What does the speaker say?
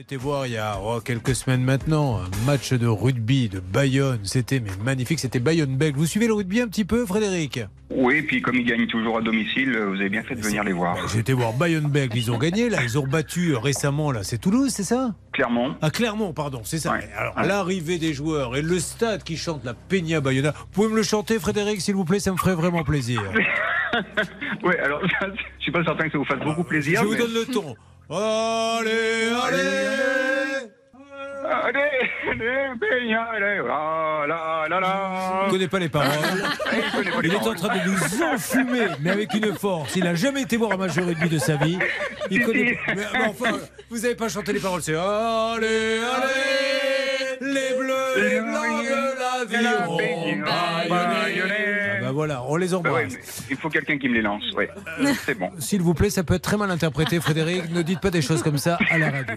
J'étais voir il y a oh, quelques semaines maintenant un match de rugby de Bayonne. C'était mais magnifique, c'était Bayonne-Bègles. Vous suivez le rugby un petit peu, Frédéric? Oui, puis comme ils gagnent toujours à domicile, vous avez bien fait de venir les voir. Bah, J'étais voir Bayonne-Bègles, ils ont gagné là, ils ont battu euh, récemment là, c'est Toulouse, c'est ça? Clermont. Ah Clermont, pardon, c'est ça. Ouais. Alors Ouais. l'arrivée des joueurs et le stade qui chante la Peña Bayona. Vous pouvez me le chanter, Frédéric, s'il vous plaît, ça me ferait vraiment plaisir. Oui, alors je suis pas certain que ça vous fasse beaucoup plaisir. Je vous donne le ton. Allez, allez Allez, allez, Peña, allez, ah. Je ne connais pas les paroles. Les Il est en train de nous enfumer, mais avec une force. Il n'a jamais été voir un match de rugby de sa vie. Il connaît. Mais, mais enfin, vous n'avez pas chanté les paroles. C'est allez, allez, les bleus, les blancs de La vie. Ah bah voilà, on les Bah ouais, embrasse. il faut quelqu'un qui me les lance, ouais. C'est bon. S'il vous plaît, ça peut être très mal interprété, Frédéric. Ne dites pas des choses comme ça à la radio.